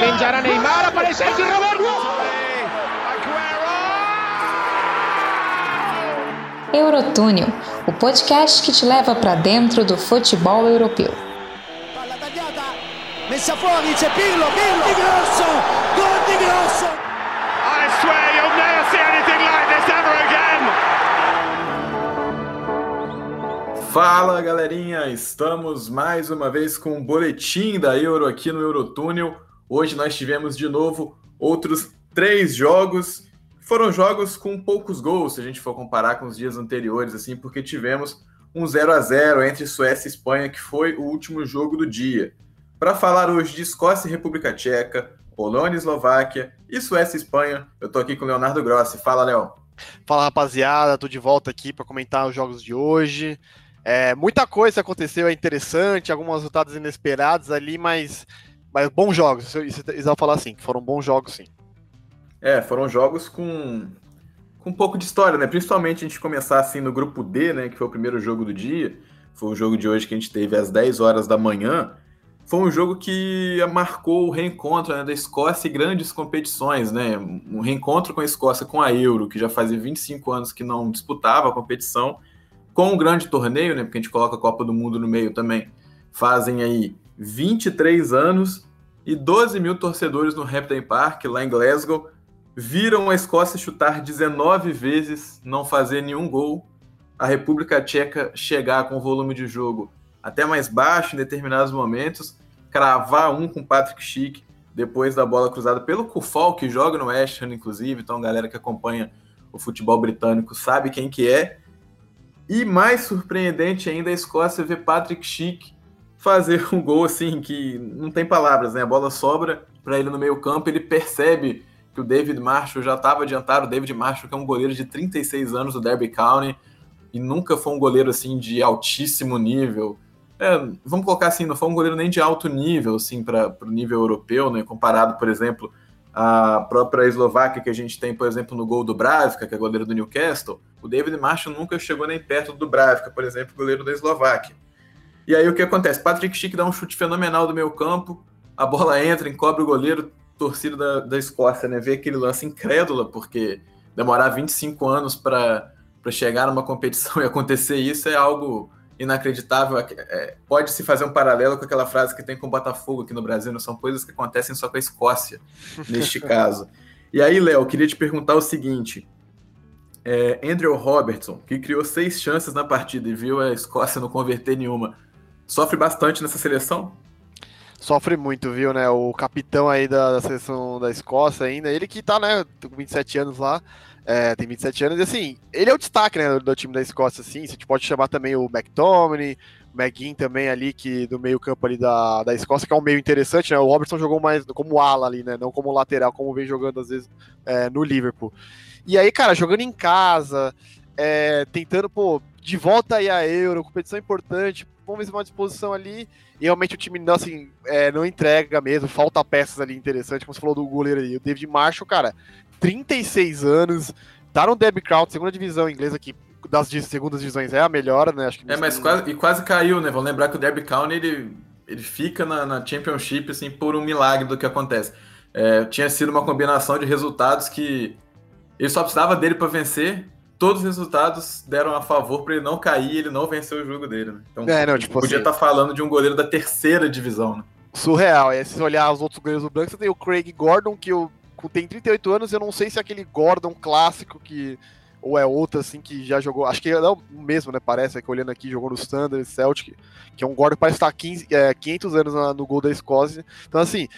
Spingerà Neymar, aparece aqui Roberto! Eurotúnel, o podcast que te leva para dentro do futebol europeu. Palla tagliata, messa fuori, c'è Pirlo, Pirlo, di grosso, gol di grosso! I swear you'll never see anything like this ever again! Fala galerinha, estamos mais uma vez com um boletim da Euro aqui no Eurotúnel. Hoje nós tivemos de novo outros três jogos foram jogos com poucos gols, se a gente for comparar com os dias anteriores, assim, porque tivemos um 0 a 0 entre Suécia e Espanha, que foi o último jogo do dia. Para falar hoje de Escócia e República Tcheca, Polônia e Eslováquia e Suécia e Espanha, eu tô aqui com o Leonardo Grossi. Fala, Léo. Fala, rapaziada, tô de volta aqui para comentar os jogos de hoje. É, muita coisa aconteceu, é interessante, alguns resultados inesperados ali, mas, mas bons jogos. Isso eu falar assim, foram bons jogos, sim. É, foram jogos com, com um pouco de história, né? Principalmente a gente começar assim no grupo D, né? Que foi o primeiro jogo do dia. Foi o jogo de hoje que a gente teve às 10 horas da manhã. Foi um jogo que marcou o reencontro né, da Escócia e grandes competições, né? Um reencontro com a Escócia com a Euro, que já fazia 25 anos que não disputava a competição, com um grande torneio, né? Porque a gente coloca a Copa do Mundo no meio também. Fazem aí 23 anos e 12 mil torcedores no Hampden Park, lá em Glasgow viram a Escócia chutar 19 vezes, não fazer nenhum gol, a República Tcheca chegar com o volume de jogo até mais baixo em determinados momentos, cravar um com Patrick Schick depois da bola cruzada pelo Kufal, que joga no West Ham, inclusive, então a galera que acompanha o futebol britânico sabe quem que é. E mais surpreendente ainda a Escócia ver Patrick Schick fazer um gol assim que não tem palavras, né? A bola sobra para ele no meio campo, ele percebe que o David Marshall já estava adiantado. O David Marshall, que é um goleiro de 36 anos do Derby County e nunca foi um goleiro assim de altíssimo nível. É, vamos colocar assim, não foi um goleiro nem de alto nível assim para o nível europeu, né? Comparado, por exemplo, à própria Eslováquia que a gente tem, por exemplo, no gol do Bravka, que é goleiro do Newcastle. O David Marshall nunca chegou nem perto do Bravka, por exemplo, goleiro da Eslováquia. E aí o que acontece? Patrick Schick dá um chute fenomenal do meio campo, a bola entra, encobre o goleiro, torcida da, da Escócia, né? Ver aquele lance incrédula, porque demorar 25 anos para chegar numa competição e acontecer isso é algo inacreditável. É, Pode-se fazer um paralelo com aquela frase que tem com o Botafogo aqui no Brasil, não são coisas que acontecem só com a Escócia, neste caso. E aí, Léo, queria te perguntar o seguinte. É, Andrew Robertson, que criou seis chances na partida e viu a Escócia não converter nenhuma, sofre bastante nessa seleção? sofre muito, viu, né? O capitão aí da, da, seleção da Escócia ainda, ele que tá, né, com 27 anos lá, é, tem 27 anos, e assim, ele é o destaque, né, do, do time da Escócia, assim, você pode chamar também o McTominay, o McGinn também ali, que do meio campo ali da, da Escócia, que é um meio interessante, né, o Robertson jogou mais como ala ali, né, não como lateral, como vem jogando às vezes é, no Liverpool. E aí, cara, jogando em casa, é, tentando, pô, de volta aí a Euro, competição importante, vamos ver se uma disposição ali, e realmente o time não, assim, é, não entrega mesmo, falta peças ali interessantes, como você falou do goleiro ali, o David Marshall, cara, 36 anos, tá no Derby Crown, segunda divisão inglesa, que das segundas divisões é a melhor, né? Acho que é, mas quase, e quase caiu, né? Vamos lembrar que o Derby County, ele, ele fica na, na Championship, assim, por um milagre do que acontece. É, tinha sido uma combinação de resultados que ele só precisava dele para vencer, todos os resultados deram a favor para ele não cair, ele não venceu o jogo dele. Né? Então, é, não, tipo podia estar assim, tá falando de um goleiro da terceira divisão. Né? Surreal. E se você olhar os outros goleiros do Branco, você tem o Craig Gordon, que eu, tem 38 anos, eu não sei se é aquele Gordon clássico que ou é outro assim que já jogou, acho que é o mesmo, né, parece, que olhando aqui, jogou no Standard, Celtic, que é um Gordon que parece estar 15, é, 500 anos na, no gol da Escócia. Então, assim,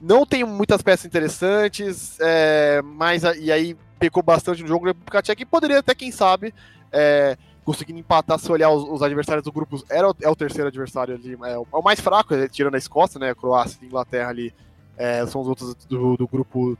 não tem muitas peças interessantes, é, mas e aí pecou bastante no jogo da República Tcheca e poderia até, quem sabe, é, empatar se olhar os, os, adversários do grupo. Era é o terceiro adversário ali, é o, é o mais fraco, é, tirando a Escócia, né? A Croácia e Inglaterra ali é, são os outros do, do grupo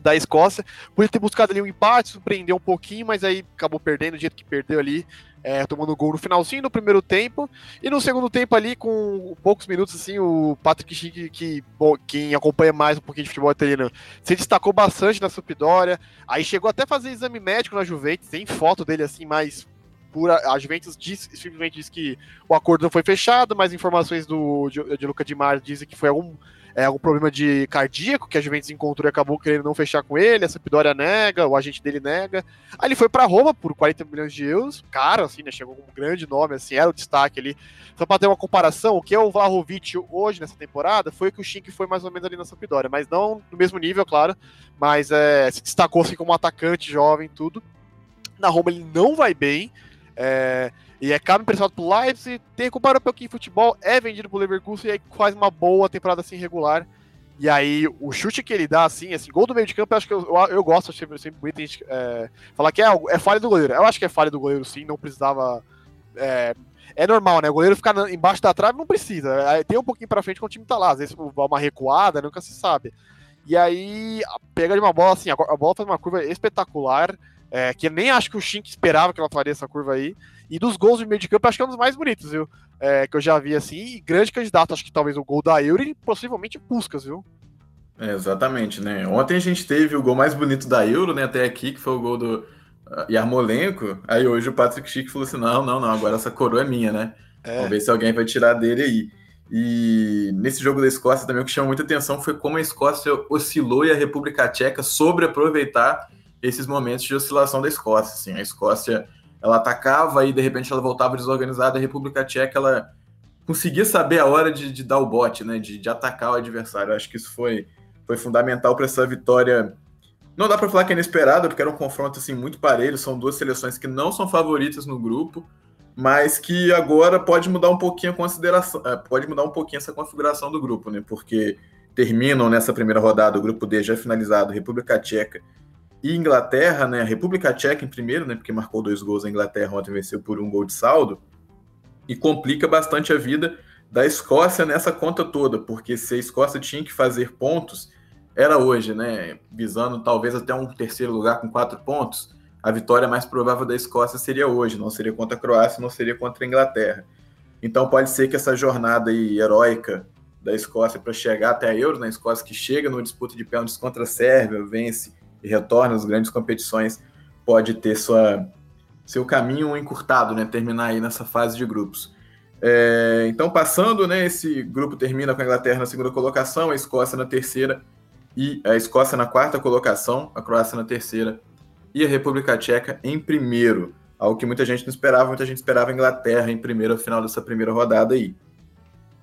da Escócia. Podia ter buscado ali um empate, surpreendeu um pouquinho, mas aí acabou perdendo do jeito que perdeu ali é, tomando gol no finalzinho do primeiro tempo. E no segundo tempo ali, com poucos minutos, assim, o Patrick Schick, que bom, quem acompanha mais um pouquinho de futebol italiano, se destacou bastante na Sampdoria. Aí chegou até a fazer exame médico na Juventus, tem foto dele assim, mais pura. A Juventus diz, simplesmente diz que o acordo não foi fechado, mas informações do, de, de Luca Di Mar dizem que foi algum é, algum problema de cardíaco que a Juventus encontrou e acabou querendo não fechar com ele, a Sampdoria nega, o agente dele nega. Aí ele foi para Roma por 40 milhões de euros, caro, assim, né? Chegou com um grande nome, assim, era o destaque ali. Só para ter uma comparação, o que é o Vlahovic hoje nessa temporada foi o que o Schink foi mais ou menos ali na Sampdoria, mas não no mesmo nível, claro, mas é, se destacou assim como um atacante jovem, tudo. Na Roma ele não vai bem. É, e é caro emprestado pro Leipzig, tem recupera um pouquinho de futebol, é vendido pro Leverkusen e aí faz uma boa temporada assim regular. E aí, o chute que ele dá, assim, esse gol do meio de campo, eu acho que eu, eu, eu gosto, achei sempre bonito a gente é, falar que é, é falha do goleiro. Eu acho que é falha do goleiro, sim, não precisava. É, é normal, né? O goleiro ficar embaixo da trave não precisa. Tem um pouquinho pra frente quando o time tá lá. Às vezes uma recuada, nunca se sabe. E aí, pega de uma bola assim, a bola faz uma curva espetacular. É, que eu nem acho que o Shink esperava que ela faria essa curva aí. E dos gols de meio de campo, acho que é um dos mais bonitos, viu? É, que eu já vi assim. E grande candidato, acho que talvez o gol da Euro e possivelmente Puskas, viu? É, exatamente, né? Ontem a gente teve o gol mais bonito da Euro, né? Até aqui, que foi o gol do uh, Yarmolenko. Aí hoje o Patrick Schick falou assim: não, não, não, agora essa coroa é minha, né? É. Vamos ver se alguém vai tirar dele aí. E nesse jogo da Escócia também o que chamou muita atenção foi como a Escócia oscilou e a República Tcheca sobre aproveitar esses momentos de oscilação da Escócia. Assim, a Escócia ela atacava e de repente ela voltava desorganizada. A República Tcheca ela conseguia saber a hora de, de dar o bote, né? De, de, atacar o adversário. Eu acho que isso foi, foi fundamental para essa vitória. Não dá para falar que é inesperada, porque era um confronto assim muito parelho. São duas seleções que não são favoritas no grupo, mas que agora pode mudar um pouquinho a consideração, é, pode mudar um pouquinho essa configuração do grupo, né? Porque terminam nessa primeira rodada o grupo D já finalizado, República Tcheca e Inglaterra, né? República Tcheca em primeiro, né? Porque marcou dois gols, a Inglaterra ontem venceu por um gol de saldo. E complica bastante a vida da Escócia nessa conta toda, porque se a Escócia tinha que fazer pontos, era hoje, né? Visando talvez até um terceiro lugar com quatro pontos, a vitória mais provável da Escócia seria hoje, não seria contra a Croácia, não seria contra a Inglaterra. Então pode ser que essa jornada aí heróica da Escócia para chegar até a Euro, na né? Escócia que chega no disputa de pênaltis contra a Sérvia, vence e retorna às grandes competições, pode ter sua, seu caminho encurtado, né? Terminar aí nessa fase de grupos. É, então, passando, né? Esse grupo termina com a Inglaterra na segunda colocação, a Escócia na terceira e a Escócia na quarta colocação, a Croácia na terceira e a República Tcheca em primeiro. Algo que muita gente não esperava, muita gente esperava a Inglaterra em primeiro, ao final dessa primeira rodada aí.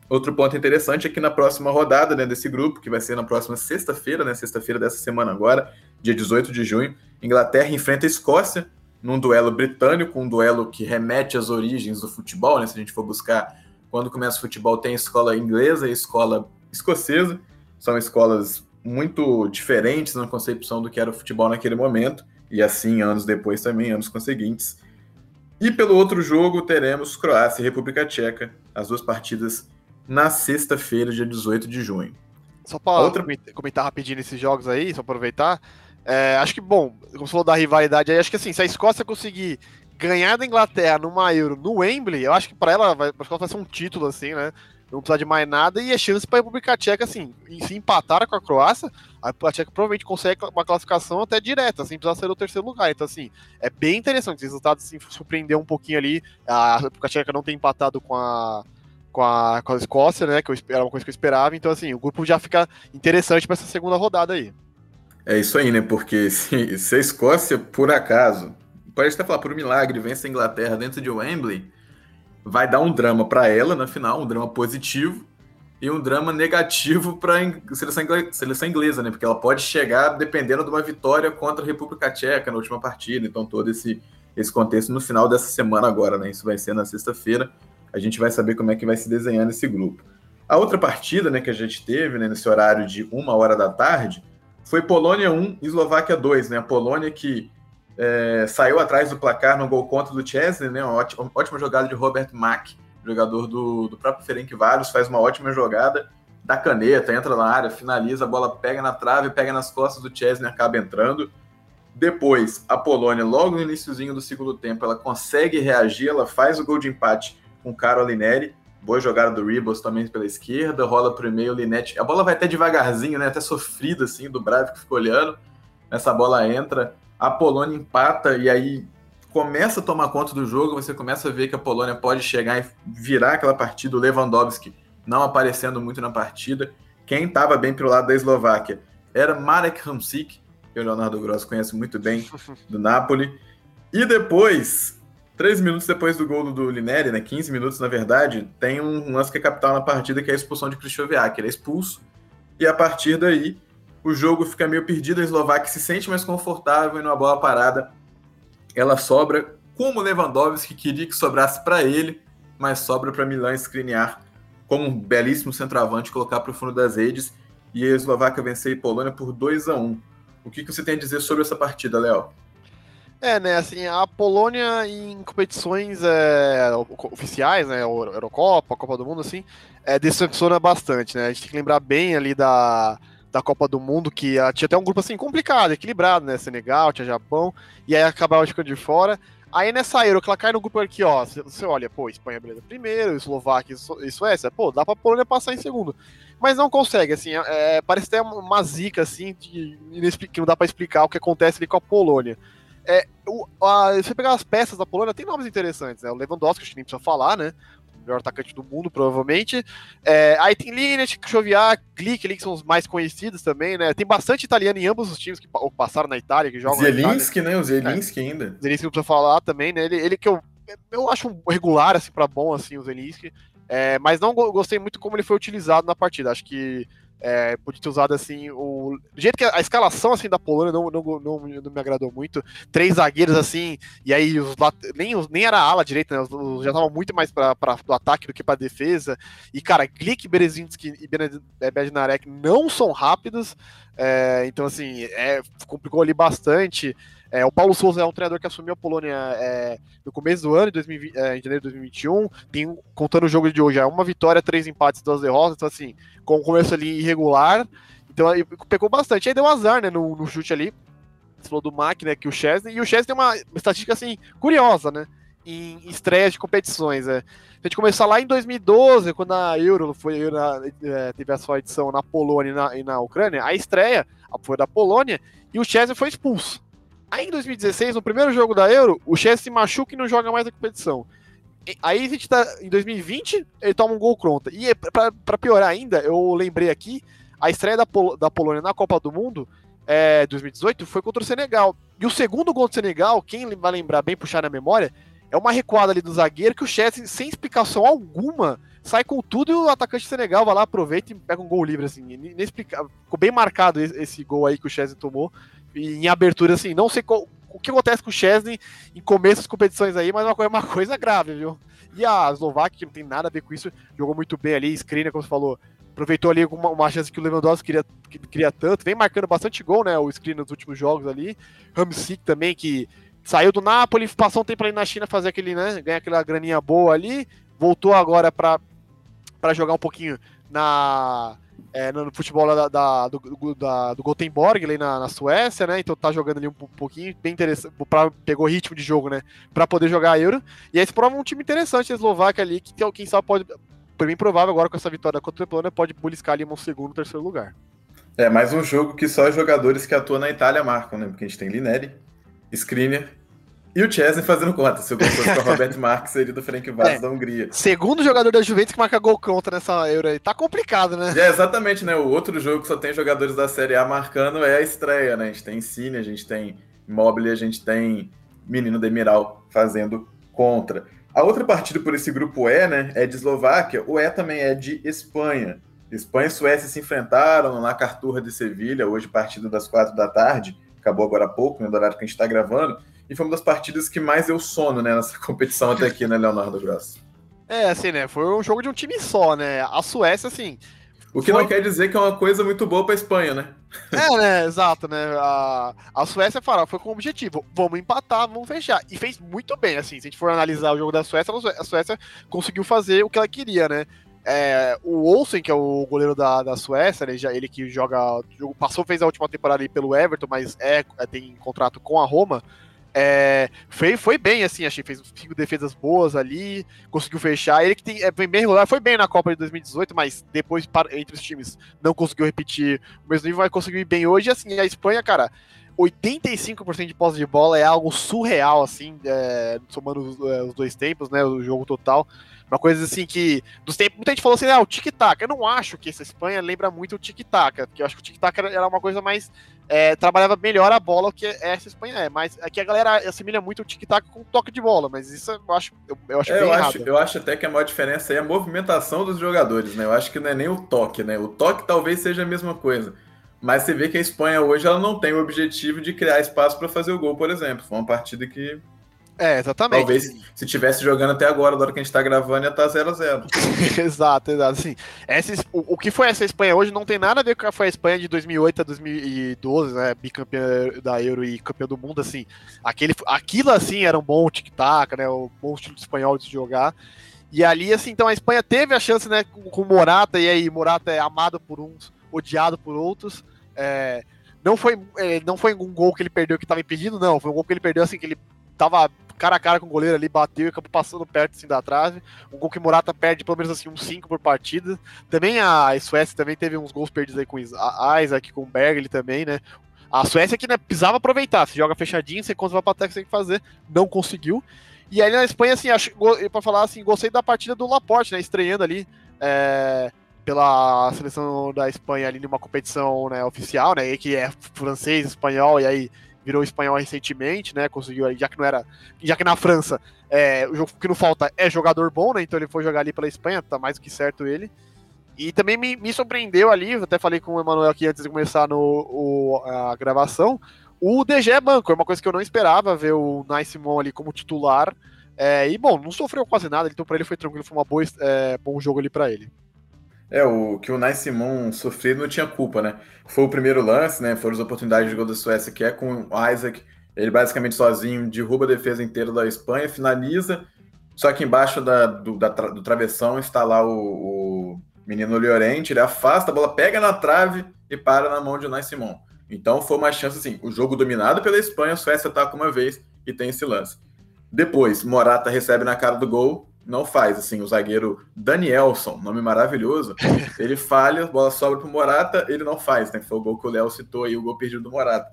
Outro ponto interessante é que na próxima rodada né, desse grupo, que vai ser na próxima sexta-feira, né, sexta-feira dessa semana agora, dia 18 de junho, Inglaterra enfrenta a Escócia num duelo britânico, um duelo que remete às origens do futebol, né, se a gente for buscar quando começa o futebol, tem escola inglesa e escola escocesa, são escolas muito diferentes na concepção do que era o futebol naquele momento, e assim anos depois também, anos conseguintes. E pelo outro jogo teremos Croácia e República Tcheca, as duas partidas na sexta-feira, dia 18 de junho. Só para Outra... comentar rapidinho esses jogos aí, só aproveitar. É, acho que, bom, como você falou da rivalidade aí, acho que assim, se a Escócia conseguir ganhar da Inglaterra numa Euro no Wembley, eu acho que para ela vai, vai ser um título, assim, né? Não precisar de mais nada e é chance para a República Tcheca, assim, se empatar com a Croácia, a República Tcheca provavelmente consegue uma classificação até direta, sem precisar ser o terceiro lugar. Então, assim, é bem interessante. Esse resultado assim, surpreendeu um pouquinho ali. A República Tcheca não tem empatado com a com a, com a Escócia, né? Que eu, era uma coisa que eu esperava. Então, assim, o grupo já fica interessante para essa segunda rodada aí. É isso aí, né? Porque se, se a Escócia, por acaso, pode até falar por um milagre, vence a Inglaterra dentro de Wembley, vai dar um drama para ela na final, um drama positivo, e um drama negativo para a seleção, seleção inglesa, né? Porque ela pode chegar dependendo de uma vitória contra a República Tcheca na última partida. Então, todo esse, esse contexto no final dessa semana agora, né? Isso vai ser na sexta-feira a gente vai saber como é que vai se desenhar esse grupo. A outra partida né, que a gente teve né, nesse horário de uma hora da tarde foi Polônia 1 e Eslováquia 2. Né? A Polônia que é, saiu atrás do placar no gol contra do Chesney, né? uma ótima, ótima jogada de Robert Mack, jogador do, do próprio Ferencváros, faz uma ótima jogada da caneta, entra na área, finaliza, a bola pega na trave, pega nas costas do Chesney acaba entrando. Depois, a Polônia, logo no iníciozinho do segundo tempo, ela consegue reagir, ela faz o gol de empate com Caro Lineri. Boa jogada do Ribos também pela esquerda, rola pro meio, Linete. A bola vai até devagarzinho, né? Até sofrida, assim, do Bravo que ficou olhando. Essa bola entra, a Polônia empata e aí começa a tomar conta do jogo. Você começa a ver que a Polônia pode chegar e virar aquela partida. O Lewandowski não aparecendo muito na partida. Quem estava bem pelo lado da Eslováquia era Marek Hamsik, que o Leonardo Gross conhece muito bem, do Napoli. E depois, três minutos depois do gol do Lineri, né, 15 minutos na verdade, tem um lance que é capital na partida, que é a expulsão de Krychowiak. Ele é expulso, e a partir daí o jogo fica meio perdido, a Eslováquia se sente mais confortável e numa bola parada ela sobra como Lewandowski queria que sobrasse para ele, mas sobra para Milan escrinear como um belíssimo centroavante, colocar para o fundo das redes e a Eslováquia vencer a Polônia por 2 a 1 O que, que você tem a dizer sobre essa partida, Léo? É, né, assim, a Polônia em competições é, oficiais, né, Eurocopa, Copa do Mundo, assim, é, decepciona bastante, né, a gente tem que lembrar bem ali da, da Copa do Mundo, que tinha até um grupo assim complicado, equilibrado, né? Senegal, tinha Japão, e aí acabava ficando de fora. Aí nessa Euro, que ela cai no grupo aqui, ó, você olha, pô, Espanha beleza primeiro, Eslováquia e Suécia, pô, dá pra Polônia passar em segundo. Mas não consegue, assim, é, é parece até uma zica, assim, de, que não dá pra explicar o que acontece ali com a Polônia. É, o, a, se você pegar as peças da Polônia, tem nomes interessantes, né? O Lewandowski, acho que nem precisa falar, né? melhor atacante do mundo, provavelmente. É, aí tem Linet, Choviak, Glick, ali, que são os mais conhecidos também, né? Tem bastante italiano em ambos os times que passaram na Itália, que jogam Zielinski, né? O Zielinski é. ainda. Zielinski não precisa falar também, né? Ele, ele que eu, eu acho regular, assim, para bom, assim, o Zielinski. É, mas não gostei muito como ele foi utilizado na partida. Acho que é, podia ter usado assim o do jeito que a, a escalação assim da Polônia não, não, não, não, me agradou muito. Três zagueiros assim e aí os nem, nem era ala direita né, os, já estavam muito mais para o ataque do que para defesa. E cara Glick Berezinski e é, Bednarek não são rápidos. É, então assim é, complicou ali bastante é, o Paulo Souza é um treinador que assumiu a Polônia é, no começo do ano, em, 2020, é, em janeiro de 2021. Tem, contando o jogo de hoje, é uma vitória, três empates, duas derrotas. Então, assim, com o começo ali irregular. Então, pegou bastante. Aí deu azar, né, no, no chute ali. Você falou do Mac, né, que o Chesney. E o Chesney tem uma estatística, assim, curiosa, né? Em estreias de competições. É. A gente começou lá em 2012, quando a Euro foi, é, teve a sua edição na Polônia e na, e na Ucrânia. A estreia foi da Polônia e o Chesney foi expulso. Aí em 2016, no primeiro jogo da Euro, o Chelsea se machuca e não joga mais a competição. Aí a gente tá em 2020, ele toma um gol contra. E para piorar ainda, eu lembrei aqui, a estreia da, Pol da Polônia na Copa do Mundo é, 2018 foi contra o Senegal. E o segundo gol do Senegal, quem vai lembrar bem, puxar na memória, é uma recuada ali do zagueiro que o Chelsea, sem explicação alguma, sai com tudo e o atacante do Senegal vai lá, aproveita e pega um gol livre, assim. Ficou bem marcado esse gol aí que o Chelsea tomou em abertura, assim, não sei qual, o que acontece com o Chesney em começo das competições aí, mas é uma coisa, grave, viu? E a Eslováquia, que não tem nada a ver com isso, jogou muito bem ali, screen, como você falou, aproveitou ali uma, uma chance que o Lewandowski queria, que, queria tanto, vem marcando bastante gol, né, o screen nos últimos jogos ali, Hamsik também, que saiu do Napoli, passou um tempo ali na China fazer aquele, né, ganhar aquela graninha boa ali, voltou agora para jogar um pouquinho na é, no futebol da, da, do, da, do Gothenburg, ali na, na, Suécia, né? Então tá jogando ali um, pouquinho, bem interessante, pra, pegou ritmo de jogo, né? Pra poder jogar a Euro. E aí se prova um time interessante, a Eslováquia ali, que quem sabe pode, por mim provável agora com essa vitória contra o Polônia, pode buliscar ali um segundo, terceiro lugar. É, mais um jogo que só jogadores que atuam na Itália marcam, né? Porque a gente tem Linelli, Skriniar, e o Chesney fazendo conta. Se eu fosse com o Roberto Marques, seria do Frank Vaz é. da Hungria. Segundo jogador da Juventus que marca gol contra nessa Euro aí. Tá complicado, né? É, exatamente, né? O outro jogo que só tem jogadores da Série A marcando é a estreia, né? A gente tem Cine, a gente tem Mobile, a gente tem Menino Demiral fazendo contra. A outra partida por esse grupo E, né, é de Eslováquia. O E também é de Espanha. Espanha e Suécia se enfrentaram na Carturra de Sevilha, hoje partida das quatro da tarde. Acabou agora há pouco, no horário que a gente está gravando e foi uma das partidas que mais deu sono né, nessa competição até aqui, né, Leonardo Gross? É, assim, né? Foi um jogo de um time só, né? A Suécia, assim. O que foi... não quer dizer que é uma coisa muito boa para a Espanha, né? É, né? Exato, né? A, a Suécia fala, foi com o objetivo: vamos empatar, vamos fechar. E fez muito bem, assim. Se a gente for analisar o jogo da Suécia, a Suécia conseguiu fazer o que ela queria, né? É, o Olsen, que é o goleiro da, da Suécia, ele, já, ele que joga. Passou, fez a última temporada ali pelo Everton, mas é, é tem contrato com a Roma. É, foi, foi bem, assim, achei, fez cinco defesas boas ali, conseguiu fechar. Ele que tem, é, bem regular, foi bem na Copa de 2018, mas depois, entre os times, não conseguiu repetir o mesmo nível, mas conseguiu ir bem hoje. Assim, a Espanha, cara, 85% de posse de bola é algo surreal, assim, é, somando os, é, os, dois tempos, né? O jogo total. Uma coisa assim que. Dos tempos, muita gente falou assim, ah, o tic-tac. Eu não acho que essa Espanha lembra muito o tic-tac, porque eu acho que o tic-tac era uma coisa mais. É, trabalhava melhor a bola que essa Espanha é. Mas aqui a galera assimila muito o tic-tac com toque de bola, mas isso eu acho, eu, eu acho é, bem eu errado. Acho, eu acho até que a maior diferença aí é a movimentação dos jogadores, né? Eu acho que não é nem o toque, né? O toque talvez seja a mesma coisa. Mas você vê que a Espanha hoje ela não tem o objetivo de criar espaço para fazer o gol, por exemplo. Foi uma partida que. É, exatamente. Talvez se tivesse jogando até agora, da hora que a gente tá gravando, ia estar tá 0x0. exato, exato. Assim, essa, o, o, que foi essa Espanha hoje não tem nada a ver com a foi a Espanha de 2008 a 2012, né? Bicampeã da Euro e campeão do mundo, assim. Aquele, aquilo, assim, era um bom tic-tac, né? O um bom estilo espanhol de jogar. E ali, assim, então a Espanha teve a chance, né, com o Morata, e aí Morata é amado por uns, odiado por outros. É, não foi é, não foi um gol que ele perdeu que estava impedido, não. Foi um gol que ele perdeu assim que ele tava cara a cara com o goleiro ali, bateu e acabou passando perto assim da trave. Um gol que Morata perde pelo menos assim uns 5 por partida. Também a Suécia também teve uns gols perdidos aí com Isaac, com o Berg também, né? A Suécia que né, precisava aproveitar, se joga fechadinho, você contra o ataque você tem que fazer, não conseguiu. E aí na Espanha, assim, pra falar assim, gostei da partida do Laporte, né? Estreando ali. É, pela seleção da Espanha ali numa competição né, oficial, né, que é francês, espanhol, e aí virou espanhol recentemente, né, conseguiu, já que não era, já que na França é, o que não falta é jogador bom, né, então ele foi jogar ali pela Espanha, tá mais do que certo ele. E também me, me surpreendeu ali, até falei com o Emanuel aqui antes de começar no, o, a gravação, o DG é banco, é uma coisa que eu não esperava ver o Nice ali como titular. É, e bom, não sofreu quase nada, então para ele foi tranquilo, foi uma boa, é, bom jogo ali para ele. É, o que o Nai Simon sofreu não tinha culpa, né? Foi o primeiro lance, né? Foram as oportunidades de gol da Suécia, que é com o Isaac. Ele basicamente sozinho derruba a defesa inteira da Espanha, finaliza. Só que embaixo da, do, da, do travessão está lá o, o menino Llorente, ele afasta, a bola pega na trave e para na mão de Nai Simon. Então foi uma chance assim, o jogo dominado pela Espanha, a Suécia ataca uma vez e tem esse lance. Depois, Morata recebe na cara do gol, não faz, assim, o zagueiro Danielson, nome maravilhoso, ele falha, a bola sobra pro Morata, ele não faz, né? Foi o gol que o Léo citou aí, o gol perdido do Morata.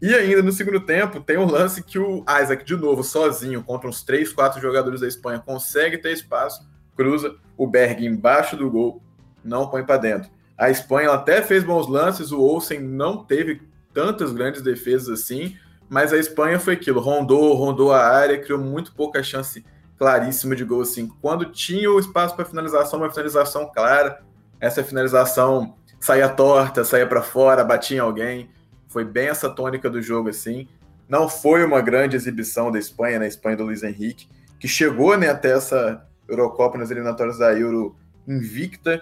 E ainda no segundo tempo, tem um lance que o Isaac, de novo, sozinho, contra uns 3, 4 jogadores da Espanha, consegue ter espaço, cruza o Berg embaixo do gol, não põe para dentro. A Espanha até fez bons lances, o Olsen não teve tantas grandes defesas assim, mas a Espanha foi aquilo, rondou, rondou a área, criou muito pouca chance claríssima de gol, assim. Quando tinha o espaço para finalização, uma finalização clara, essa finalização saía torta, saía para fora, batia em alguém. Foi bem essa tônica do jogo, assim. Não foi uma grande exibição da Espanha, na né? Espanha do Luiz Henrique, que chegou né, até essa Eurocopa nas eliminatórias da Euro invicta,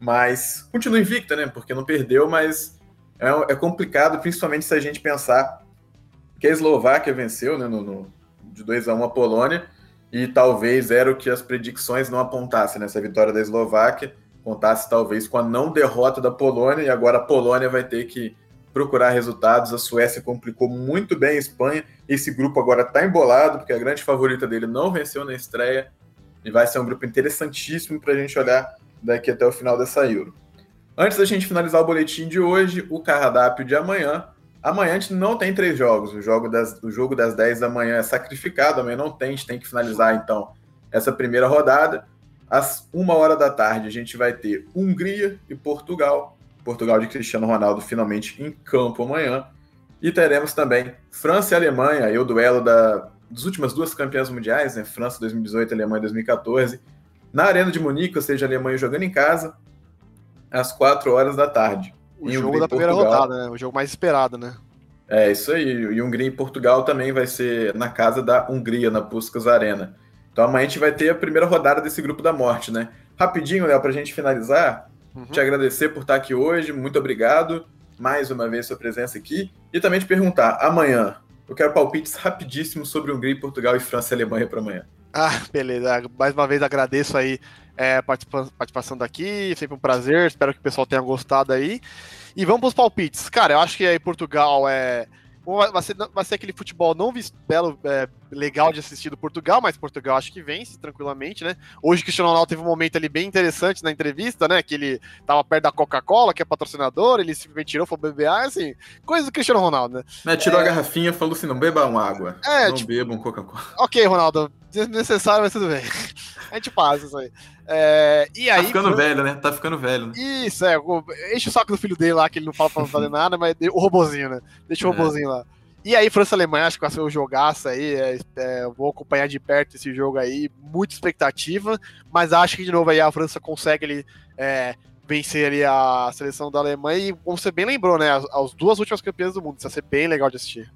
mas continua invicta, né? Porque não perdeu, mas é, é complicado, principalmente se a gente pensar que a Eslováquia venceu né, no, no de 2 a 1 a Polônia, e talvez era o que as predicções não apontassem nessa vitória da Eslováquia, contasse talvez com a não derrota da Polônia, e agora a Polônia vai ter que procurar resultados. A Suécia complicou muito bem a Espanha. Esse grupo agora está embolado, porque a grande favorita dele não venceu na estreia, e vai ser um grupo interessantíssimo para a gente olhar daqui até o final dessa Euro. Antes da gente finalizar o boletim de hoje, o cardápio de amanhã Amanhã a gente não tem três jogos. O jogo das, o jogo das 10 da manhã é sacrificado, amanhã não tem, a gente tem que finalizar então essa primeira rodada. Às uma hora da tarde a gente vai ter Hungria e Portugal. Portugal de Cristiano Ronaldo finalmente em campo amanhã. E teremos também França e Alemanha, aí o duelo da, das últimas duas campeãs mundiais, né? França 2018 e Alemanha 2014, na Arena de Munique, ou seja, a Alemanha jogando em casa, às 4 horas da tarde. O jogo da primeira Portugal. rodada, né? O jogo mais esperado, né? É, isso aí. E Hungria e Portugal também vai ser na casa da Hungria, na Puskas Arena. Então amanhã a gente vai ter a primeira rodada desse grupo da morte, né? Rapidinho, Léo, pra gente finalizar, uhum. te agradecer por estar aqui hoje, muito obrigado mais uma vez sua presença aqui. E também te perguntar, amanhã, eu quero palpites rapidíssimos sobre Hungria, Portugal e França e Alemanha para amanhã. Ah, beleza. Mais uma vez agradeço aí é, a participação daqui, sempre um prazer, espero que o pessoal tenha gostado aí. E vamos para os palpites. Cara, eu acho que aí Portugal é, vai ser, vai ser aquele futebol não visto, belo, é, legal de assistir do Portugal, mas Portugal acho que vence tranquilamente, né? Hoje o Cristiano Ronaldo teve um momento ali bem interessante na entrevista, né? Que ele tava perto da Coca-Cola, que é patrocinador, ele simplesmente tirou, foi beber, assim, coisa do Cristiano Ronaldo, né? né tirou é... a garrafinha e falou assim: não bebam água. É, não tipo... bebam Coca-Cola. Ok, Ronaldo, desnecessário, mas tudo bem. A gente passa isso aí. É, e tá aí, tá ficando foi... velho, né? Tá ficando velho. Né? Isso, é. Enche o saco do filho dele lá, que ele não fala pra não fazer nada, mas o robozinho, né? Deixa o é. robozinho lá. E aí, França-Alemanha, acho que vai ser um jogaço aí. É, é, vou acompanhar de perto esse jogo aí. Muita expectativa, mas acho que de novo aí a França consegue ali, é, vencer ali a seleção da Alemanha. E como você bem lembrou, né? As, as duas últimas campeãs do mundo. Isso vai ser bem legal de assistir.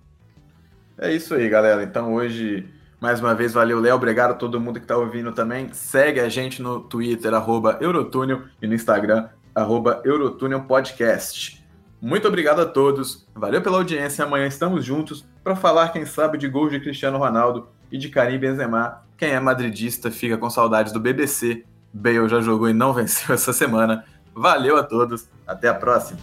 É isso aí, galera. Então hoje mais uma vez, valeu, Léo. Obrigado a todo mundo que está ouvindo também. Segue a gente no Twitter, arroba Eurotúnel, e no Instagram, arroba Eurotúnel Podcast. Muito obrigado a todos. Valeu pela audiência. Amanhã estamos juntos para falar, quem sabe, de gols de Cristiano Ronaldo e de Karim Benzema. Quem é madridista fica com saudades do BBC. Bale já jogou e não venceu essa semana. Valeu a todos. Até a próxima.